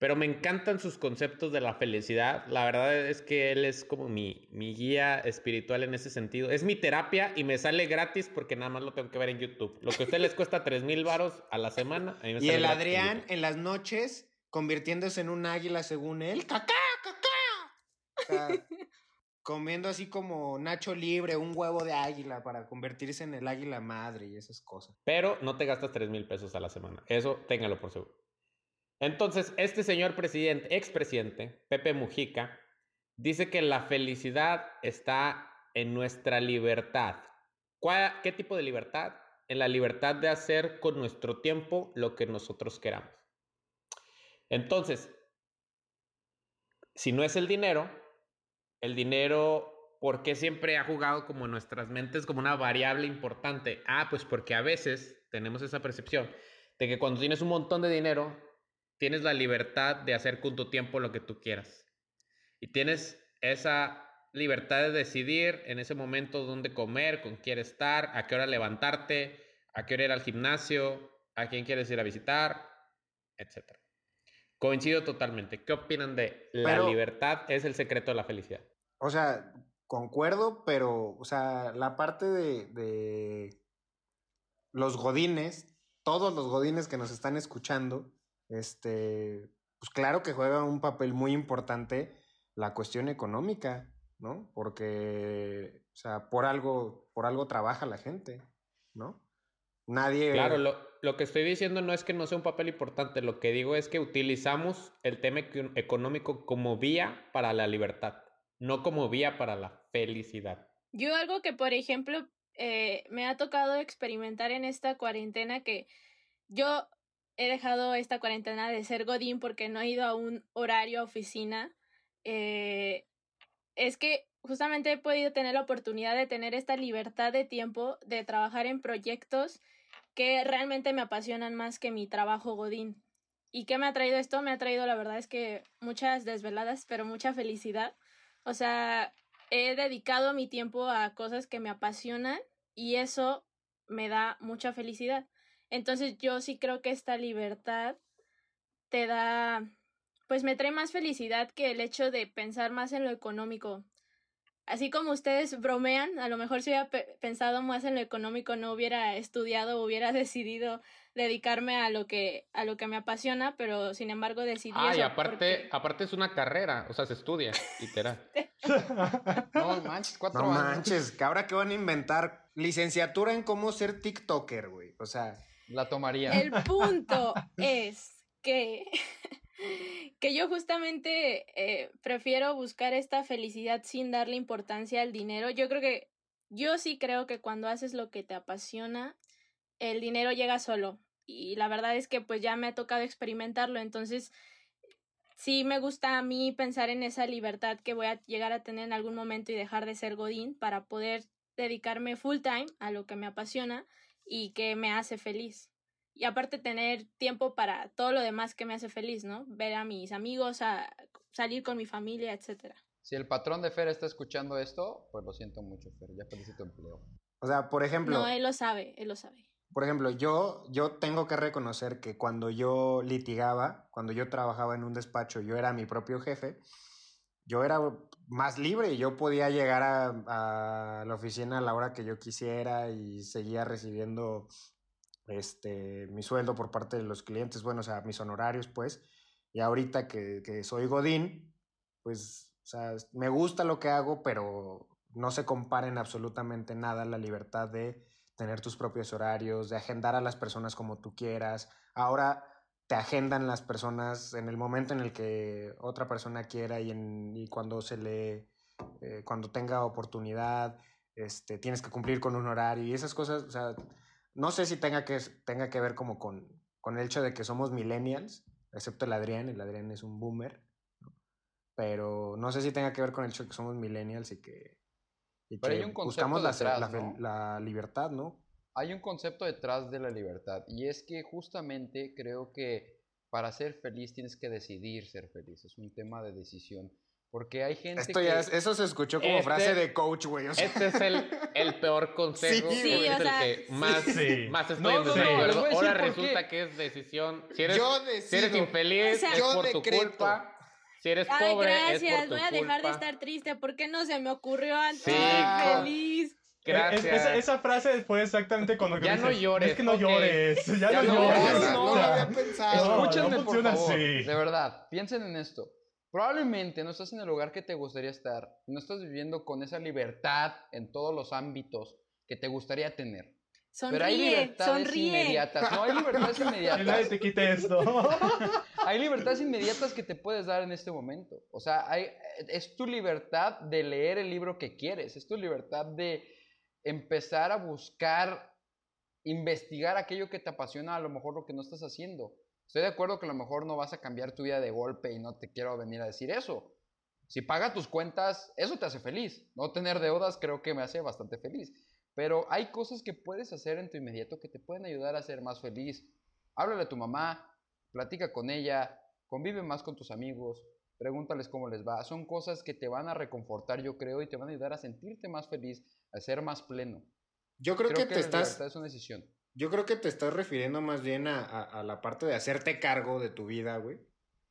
Pero me encantan sus conceptos de la felicidad. La verdad es que él es como mi, mi guía espiritual en ese sentido. Es mi terapia y me sale gratis porque nada más lo tengo que ver en YouTube. Lo que a usted les cuesta 3 mil varos a la semana. a mí me y sale el en Adrián en las noches convirtiéndose en un águila según él. ¡Cacá, cacá! O sea, [LAUGHS] comiendo así como Nacho Libre, un huevo de águila para convertirse en el águila madre y esas cosas. Pero no te gastas 3 mil pesos a la semana. Eso téngalo por seguro. Entonces, este señor presidente, expresidente, Pepe Mujica, dice que la felicidad está en nuestra libertad. ¿Cuál- ¿Qué tipo de libertad? En la libertad de hacer con nuestro tiempo lo que nosotros queramos. Entonces, si no es el dinero, el dinero, ¿por qué siempre ha jugado como en nuestras mentes como una variable importante? Ah, pues porque a veces tenemos esa percepción de que cuando tienes un montón de dinero, tienes la libertad de hacer con tu tiempo lo que tú quieras. Y tienes esa libertad de decidir en ese momento dónde comer, con quién estar, a qué hora levantarte, a qué hora ir al gimnasio, a quién quieres ir a visitar, etc. Coincido totalmente. ¿Qué opinan de la Pero- libertad es el secreto de la felicidad? O sea, concuerdo, pero, o sea, la parte de, de los godines, todos los godines que nos están escuchando, este, pues claro que juega un papel muy importante la cuestión económica, ¿no? Porque, o sea, por algo, por algo trabaja la gente, ¿no? Nadie... Claro, lo, lo que estoy diciendo no es que no sea un papel importante, lo que digo es que utilizamos el tema eco- económico como vía para la libertad, no como vía para la felicidad. Yo algo que, por ejemplo, eh, me ha tocado experimentar en esta cuarentena que yo he dejado esta cuarentena de ser Godín porque no he ido a un horario a oficina. eh, es que justamente he podido tener la oportunidad de tener esta libertad de tiempo de trabajar en proyectos que realmente me apasionan más que mi trabajo Godín. ¿Y qué me ha traído esto? Me ha traído, la verdad es que muchas desveladas, pero mucha felicidad. O sea, he dedicado mi tiempo a cosas que me apasionan y eso me da mucha felicidad. Entonces yo sí creo que esta libertad te da pues me trae más felicidad que el hecho de pensar más en lo económico. Así como ustedes bromean, a lo mejor si hubiera pensado más en lo económico no hubiera estudiado, hubiera [LAUGHS] decidido dedicarme a lo que a lo que me apasiona, pero sin embargo decidí Ah, y aparte, aparte es una carrera, o sea, se estudia, [LAUGHS] literal. no manches, cuatro no manches, que ahora que van a inventar licenciatura en cómo ser TikToker, güey. O sea, la tomaría. El punto [LAUGHS] es que [LAUGHS] que yo justamente eh, prefiero buscar esta felicidad sin darle importancia al dinero. Yo creo que, yo sí creo que cuando haces lo que te apasiona, el dinero llega solo. Y la verdad es que pues ya me ha tocado experimentarlo. Entonces, sí me gusta a mí pensar en esa libertad que voy a llegar a tener en algún momento y dejar de ser Godín para poder dedicarme full time a lo que me apasiona y que me hace feliz y aparte tener tiempo para todo lo demás que me hace feliz, ¿no? Ver a mis amigos, a salir con mi familia, etcétera. Si el patrón de Fer está escuchando esto, pues lo siento mucho, Fer, ya felicito empleo. O sea, por ejemplo... No, él lo sabe, él lo sabe. Por ejemplo, yo, yo tengo que reconocer que cuando yo litigaba, cuando yo trabajaba en un despacho, yo era mi propio jefe, yo era más libre y yo podía llegar a, a la oficina a la hora que yo quisiera y seguía recibiendo este, mi sueldo por parte de los clientes, bueno, o sea, mis honorarios, pues, y ahorita que, que soy Godín, pues, o sea, me gusta lo que hago, pero no se compara en absolutamente nada la libertad de tener tus propios horarios, de agendar a las personas como tú quieras. Ahora te agendan las personas en el momento en el que otra persona quiera y, en, y cuando se le, eh, cuando tenga oportunidad, este, tienes que cumplir con un horario y esas cosas, o sea, no sé si tenga que, tenga que ver como con, con el hecho de que somos millennials, excepto el Adrián, el Adrián es un boomer, pero no sé si tenga que ver con el hecho de que somos millennials y que, buscamos la, la libertad, ¿no? Hay un concepto detrás de la libertad y es que justamente creo que para ser feliz tienes que decidir ser feliz, es un tema de decisión. Porque hay gente Esto ya eso se escuchó como frase este de coach, güey. Este es el, el peor [LAUGHS] consejo. Sí, sí es el que más, más estoy en desacuerdo. Ahora resulta que es decisión. Si eres, si eres infeliz, es por tu culpa. Si eres pobre, gracias. es por tu Voy a dejar de estar triste. ¿Por qué no se me ocurrió antes? Sí, feliz. Gracias. esa, esa, frase fue exactamente cuando Ya no llores. Es que no llores. Ya, ya no, llores. No, no, lo había pensado. Escúchenme, por favor. De verdad, piensen en esto. Probablemente no estás en el lugar que te gustaría estar, no estás viviendo con esa libertad en todos los ámbitos que te gustaría tener. Sonríe, Pero hay libertades sonríe. inmediatas. No, hay [LAUGHS] libertades inmediatas. Nadie te quite esto. [LAUGHS] hay libertades inmediatas que te puedes dar en este momento. O sea, hay, es tu libertad de leer el libro que quieres. Es tu libertad de empezar a buscar, investigar aquello que te apasiona, a lo mejor lo que no estás haciendo. Estoy de acuerdo que a lo mejor no vas a cambiar tu vida de golpe y no te quiero venir a decir eso. Si paga tus cuentas, eso te hace feliz. No tener deudas creo que me hace bastante feliz. Pero hay cosas que puedes hacer en tu inmediato que te pueden ayudar a ser más feliz. Háblale a tu mamá, platica con ella, convive más con tus amigos, pregúntales cómo les va. Son cosas que te van a reconfortar, yo creo, y te van a ayudar a sentirte más feliz, a ser más pleno. Yo creo, que te estás. Es una decisión. Yo creo que te estás refiriendo más bien a, la parte de hacerte cargo de tu vida, güey.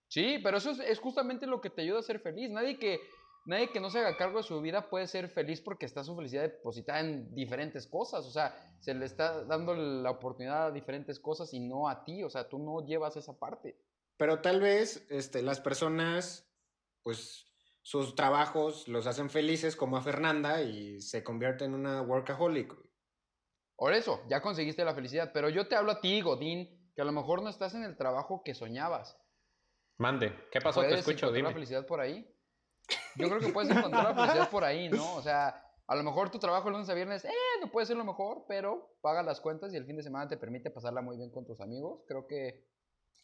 Sí, pero eso es, justamente lo que te ayuda a ser feliz. Nadie que, nadie que no se haga cargo de su vida puede ser feliz porque está su felicidad depositada en diferentes cosas. O sea, se le está dando la oportunidad a diferentes cosas y no a ti. O sea, tú no llevas esa parte. Pero tal vez este, las personas, pues sus trabajos los hacen felices como a Fernanda y se convierte en una workaholic. Por eso, ya conseguiste la felicidad. Pero yo te hablo a ti, Godín, que a lo mejor no estás en el trabajo que soñabas. Mande, ¿qué pasó? Te escucho, dime. la felicidad por ahí? Yo creo que puedes encontrar la felicidad por ahí, ¿no? O sea, a lo mejor tu trabajo el lunes a viernes, eh, no puede ser lo mejor, pero paga las cuentas y el fin de semana te permite pasarla muy bien con tus amigos. Creo que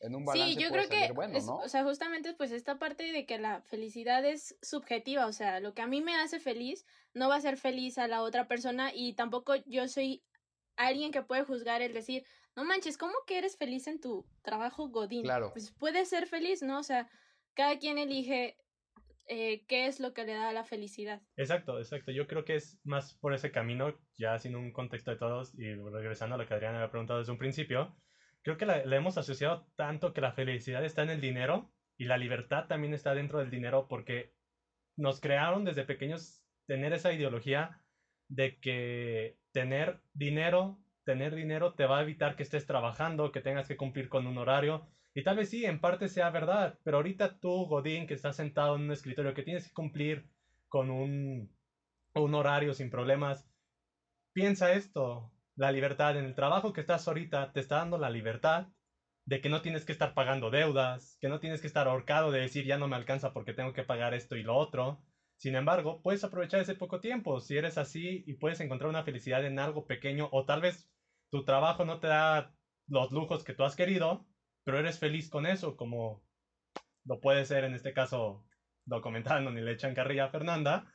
en un balance sí, yo puede creo que bueno, ¿no? o sea, justamente pues esta parte de que la felicidad es subjetiva, o sea, lo que a mí me hace feliz no va a ser feliz a la otra persona y tampoco yo soy alguien que puede juzgar el decir, no manches, ¿cómo que eres feliz en tu trabajo Godín? Claro. Pues puede ser feliz, ¿no? O sea, cada quien elige eh, qué es lo que le da la felicidad. Exacto, exacto. Yo creo que es más por ese camino, ya sin un contexto de todos y regresando a lo que Adriana había preguntado desde un principio, creo que le hemos asociado tanto que la felicidad está en el dinero Y la libertad también está dentro del dinero porque nos crearon desde pequeños tener esa ideología de que tener dinero, tener dinero te va a evitar que estés trabajando, que tengas que cumplir con un horario. Y tal vez sí, en parte sea verdad, pero ahorita tú, Godín, que estás sentado en un escritorio, que tienes que cumplir con un, un horario sin problemas, piensa esto, la libertad en el trabajo que estás ahorita te está dando la libertad de que no tienes que estar pagando deudas, que no tienes que estar ahorcado de decir ya no me alcanza porque tengo que pagar esto y lo otro. Sin embargo, puedes aprovechar ese poco tiempo si eres así y puedes encontrar una felicidad en algo pequeño o tal vez tu trabajo no te da los lujos que tú has querido, pero eres feliz con eso, como lo puede ser en este caso documentando ni le echan carrilla a Fernanda,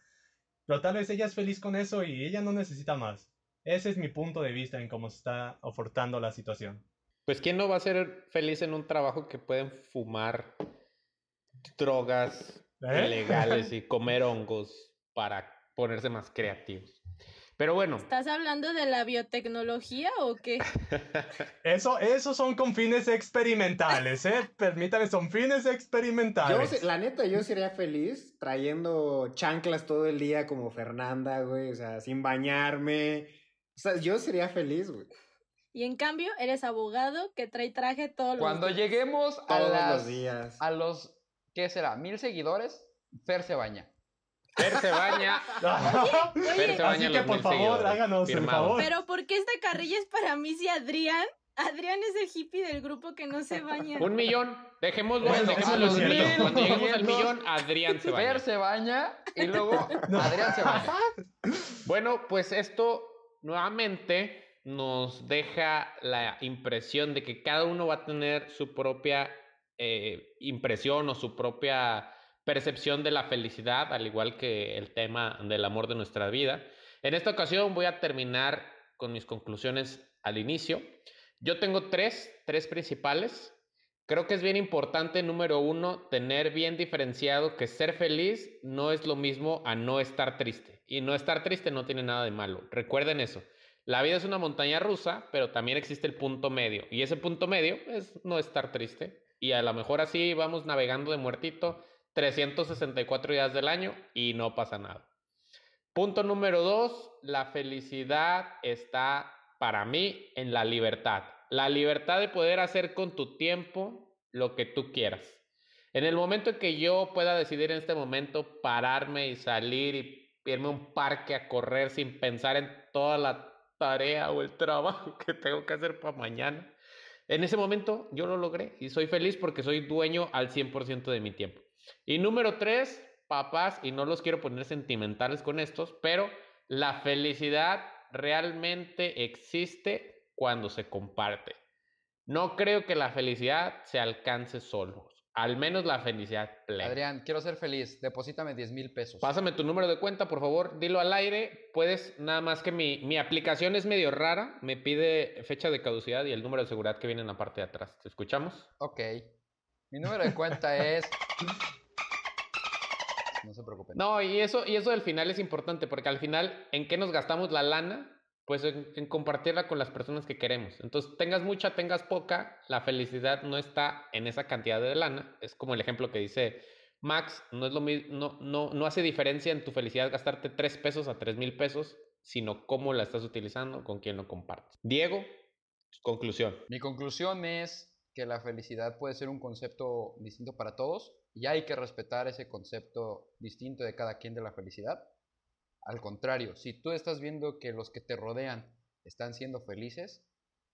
pero tal vez ella es feliz con eso y ella no necesita más. Ese es mi punto de vista en cómo se está ofertando la situación. Pues quién no va a ser feliz en un trabajo que pueden fumar drogas ¿Eh? ilegales y [LAUGHS] comer hongos para ponerse más creativos. Pero bueno, ¿Estás hablando de la biotecnología o qué? [LAUGHS] Eso, esos son con fines experimentales, ¿eh? [LAUGHS] Permítame, son fines Yo, experimentales. se- la neta, yo sería feliz trayendo chanclas todo el día como Fernanda, güey. O sea, sin bañarme. O sea, yo sería feliz, güey. Y en cambio, eres abogado que trae traje todos los Cuando días. lleguemos a, Todos las, los días. a los, ¿qué será? Mil seguidores, Fer se baña. Fer se baña. Fer se baña Así que por favor, háganos el favor. Pero ¿por qué esta carrilla es para mí si Adrián? Adrián es el hippie del grupo que no se baña. Un millón. Dejémoslo, Bueno, dejémoslo es cierto. millón. Cuando lleguemos al millón, Adrián se baña. Fer se baña y luego Adrián se baña. Bueno, pues esto nuevamente nos deja la impresión de que cada uno va a tener su propia eh, impresión o su propia percepción de la felicidad, al igual que el tema del amor de nuestra vida. En esta ocasión voy a terminar con mis conclusiones al inicio. Yo tengo tres, tres principales. Creo que es bien importante, número uno, tener bien diferenciado que ser feliz no es lo mismo a no estar triste. Y no estar triste no tiene nada de malo. Recuerden eso. La vida es una montaña rusa, pero también existe el punto medio. Y ese punto medio es no estar triste. Y a lo mejor así vamos navegando de muertito 364 días del año y no pasa nada. Punto número dos, la felicidad está para mí en la libertad. La libertad de poder hacer con tu tiempo lo que tú quieras. En el momento en que yo pueda decidir en este momento pararme y salir y irme a un parque a correr sin pensar en toda la tarea o el trabajo [LAUGHS] que tengo que hacer para mañana, en ese momento yo lo logré y soy feliz porque soy dueño al 100% de mi tiempo. Y número tres, papás, y no los quiero poner sentimentales con estos, pero la felicidad realmente existe cuando se comparte. No creo que la felicidad se alcance solo, al menos la felicidad plena. Adrián, quiero ser feliz. Deposítame 10 mil pesos. Pásame tu número de cuenta, por favor, dilo al aire. Puedes, nada más que mi, mi aplicación es medio rara, me pide fecha de caducidad y el número de seguridad que viene en la parte de atrás. ¿Te escuchamos? Ok. Mi número de cuenta es. [LAUGHS] No se preocupen. No, y eso, y eso del final es importante, porque al final, ¿en qué nos gastamos la lana? Pues en, compartirla con las personas que queremos. Entonces, tengas mucha, tengas poca, la felicidad no está en esa cantidad de lana. Es como el ejemplo que dice Max, no es lo no, no, no hace diferencia en tu felicidad gastarte tres pesos a tres mil pesos, sino cómo la estás utilizando, con quién lo compartes. Diego, conclusión. Mi conclusión es que la felicidad puede ser un concepto distinto para todos y hay que respetar ese concepto distinto de cada quien de la felicidad. Al contrario, si tú estás viendo que los que te rodean están siendo felices,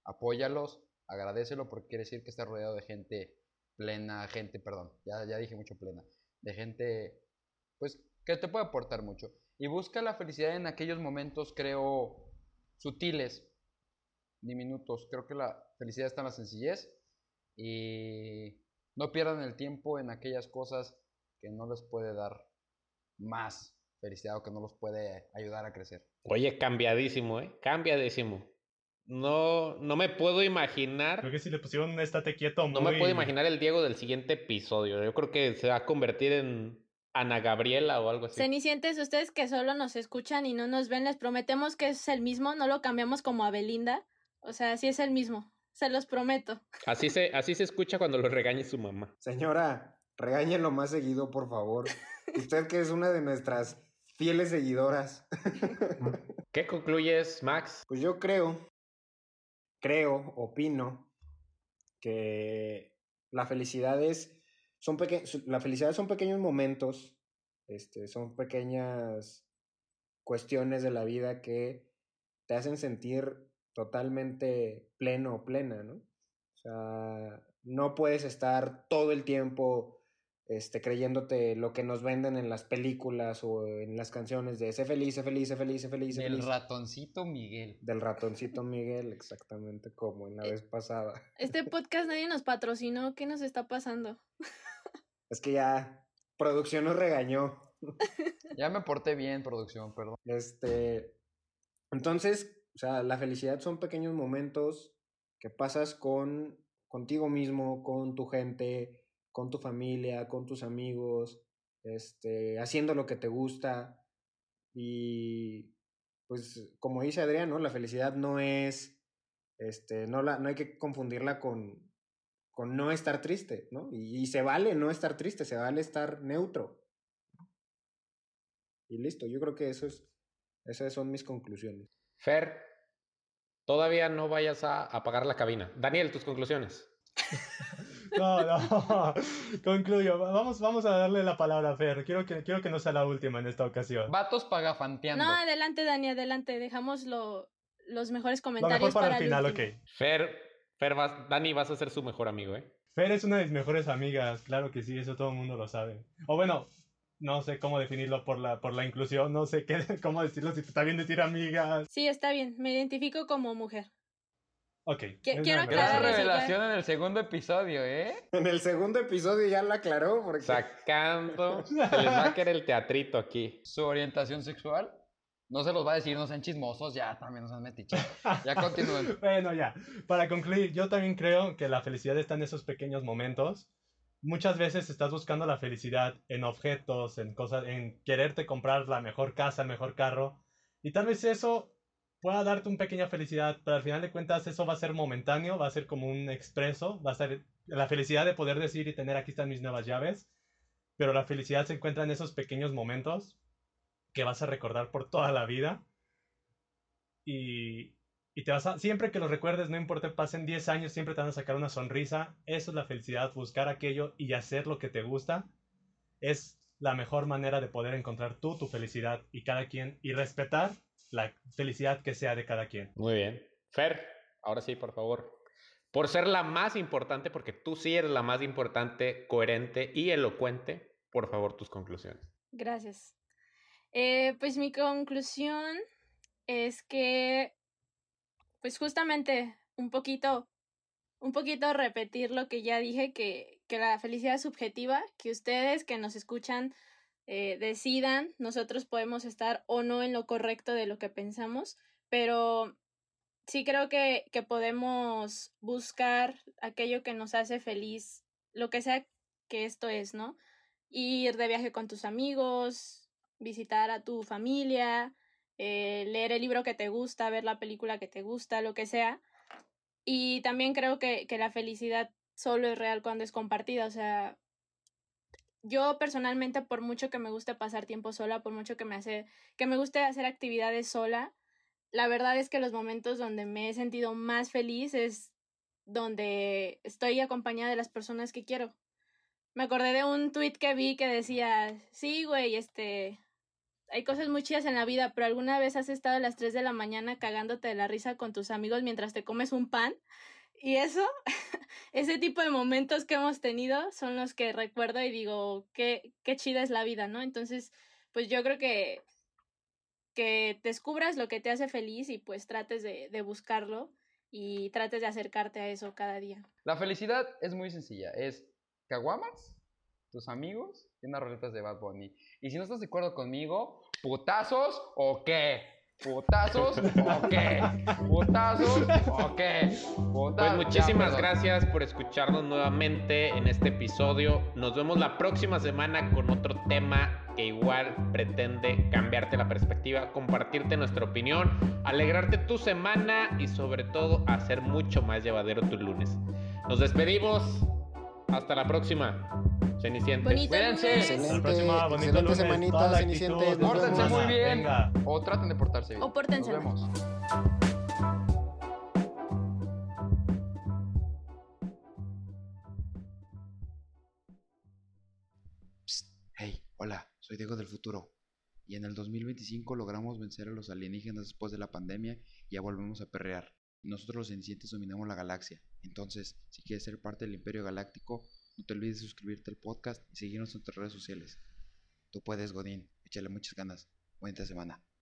apóyalos, agradecelo porque quiere decir que estás rodeado de gente plena, gente, perdón, ya, ya dije mucho plena, de gente pues que te puede aportar mucho. Y busca la felicidad en aquellos momentos, creo, sutiles, diminutos. Creo que la felicidad está en la sencillez y no pierdan el tiempo en aquellas cosas que no les puede dar más felicidad o que no los puede ayudar a crecer. Oye, cambiadísimo, ¿eh? Cambiadísimo. No, no me puedo imaginar Creo que si le pusieron un estate quieto muy... No me puedo imaginar el Diego del siguiente episodio. Yo creo que se va a convertir en Ana Gabriela o algo así. Cenicientes, ustedes que solo nos escuchan y no nos ven, les prometemos que es el mismo, no lo cambiamos como a Belinda. O sea, sí es el mismo, se los prometo. [LAUGHS] Así se, así se escucha cuando lo regañe su mamá. Señora, regáñenlo más seguido, por favor. [LAUGHS] Usted que es una de nuestras fieles seguidoras. [LAUGHS] ¿Qué concluyes, Max? Pues yo creo, creo, opino que la felicidad es, son peque la felicidad son pequeños momentos, este, son pequeñas cuestiones de la vida que te hacen sentir totalmente pleno o plena, ¿no? O sea, no puedes estar todo el tiempo este, creyéndote lo que nos venden en las películas o en las canciones de sé feliz, sé feliz, sé feliz, sé feliz. Sé Del ratoncito Miguel. Del ratoncito Miguel, exactamente como en la Eh, vez pasada. Este [LAUGHS] podcast nadie nos patrocinó. ¿Qué nos está pasando? [LAUGHS] Es que ya producción nos regañó. [LAUGHS] Ya me porté bien, producción, perdón. Este, entonces, o sea, la felicidad son pequeños momentos que pasas con contigo mismo, con tu gente, con tu familia, con tus amigos, este, haciendo lo que te gusta. Y pues, como dice Adrián, ¿no? La felicidad no es, este, no, la, no hay que confundirla con, con no estar triste, ¿no? Y, y se vale no estar triste, se vale estar neutro. Y listo, yo creo que eso es, esas son mis conclusiones. Fer, todavía no vayas a apagar la cabina. Daniel, tus conclusiones. [LAUGHS] No, no. [LAUGHS] Concluyo. Vamos, vamos a darle la palabra a Fer. Quiero que, quiero que no sea la última en esta ocasión. Vatos pagafanteando. No, adelante, Dani, adelante. Dejamos lo- los mejores Lo comentarios mejor para el final, último. ok. Fer, Fer vas, Dani, vas a ser su mejor amigo, ¿eh? Fer es una de mis mejores amigas, claro que sí, eso todo el mundo lo sabe. O bueno, no sé cómo definirlo por la, por la inclusión, no sé qué, [LAUGHS] cómo decirlo, si está bien decir amigas. Sí, está bien. Me identifico como mujer. Ok. Quiero aclarar revelación en el segundo episodio, ¿eh? En el segundo episodio ya la aclaró porque Sacando. Se les va a caer el teatrito aquí. Su orientación sexual. No se los va a decir, no sean chismosos, ya también no sean metiches. Ya [LAUGHS] continúen. Bueno, ya. Para concluir, yo también creo que la felicidad está en esos pequeños momentos. Muchas veces estás buscando la felicidad en objetos, en cosas, en quererte comprar la mejor casa, el mejor carro. Y tal vez eso pueda darte una pequeña felicidad, pero al final de cuentas eso va a ser momentáneo, va a ser como un expreso, va a ser la felicidad de poder decir y tener aquí están mis nuevas llaves. Pero la felicidad se encuentra en esos pequeños momentos que vas a recordar por toda la vida. Y, y te vas siempre que los recuerdes, no importa, pasen 10 años, siempre te van a sacar una sonrisa. Eso es la felicidad, buscar aquello y hacer lo que te gusta. Es la mejor manera de poder encontrar tú tu felicidad y cada quien y respetar la felicidad que sea de cada quien. Muy bien. Fer, ahora sí, por favor. Por ser la más importante, porque tú sí eres la más importante, coherente y elocuente, por favor, tus conclusiones. Gracias. Eh, pues mi conclusión es que, pues justamente un poquito, un poquito repetir lo que ya dije, que, que la felicidad es subjetiva, que ustedes que nos escuchan eh, decidan, nosotros podemos estar o no en lo correcto de lo que pensamos, pero sí creo que, que podemos buscar aquello que nos hace feliz, lo que sea que esto es, ¿no? Ir de viaje con tus amigos, visitar a tu familia, eh, leer el libro que te gusta, ver la película que te gusta, lo que sea. Y también creo que, que la felicidad solo es real cuando es compartida. O sea, yo personalmente, por mucho que me guste pasar tiempo sola, por mucho que me hace, que me guste hacer actividades sola, la verdad es que los momentos donde me he sentido más feliz es donde estoy acompañada de las personas que quiero. Me acordé de un tweet que vi que decía, sí, güey, este, hay cosas muy chidas en la vida, pero alguna vez has estado a las 3 de la mañana cagándote de la risa con tus amigos mientras te comes un pan. Y eso, [LAUGHS] ese tipo de momentos que hemos tenido son los que recuerdo y digo, qué, qué chida es la vida, ¿no? Entonces, pues yo creo que, que descubras lo que te hace feliz y pues trates de, de buscarlo y trates de acercarte a eso cada día. La felicidad es muy sencilla. Es caguamas, tus amigos y unas roletas de Bad Bunny. Y si no estás de acuerdo conmigo, ¿putazos o qué? ¿Putazos o qué? ¿Putazos o qué? Pues muchísimas gracias por escucharnos nuevamente en este episodio. Nos vemos la próxima semana con otro tema que igual pretende cambiarte la perspectiva, compartirte nuestra opinión, alegrarte tu semana y sobre todo hacer mucho más llevadero tu lunes. Nos despedimos. Hasta la próxima. Cenicientes. Bonito Cuídense. la próxima, bonito excelente lunes, semanita, Cenicientes. Pórtense muy bien. Venga. O traten de portarse bien. O pórtense Nos vemos. Psst. Hey, hola, soy Diego del futuro. Y en el 2025 logramos vencer a los alienígenas después de la pandemia y ya volvemos a perrear. Nosotros los cenicientes dominamos la galaxia. Entonces, si quieres ser parte del Imperio Galáctico, no te olvides de suscribirte al podcast y seguirnos en nuestras redes sociales. Tú puedes, Godín. Échale muchas ganas. Buena semana.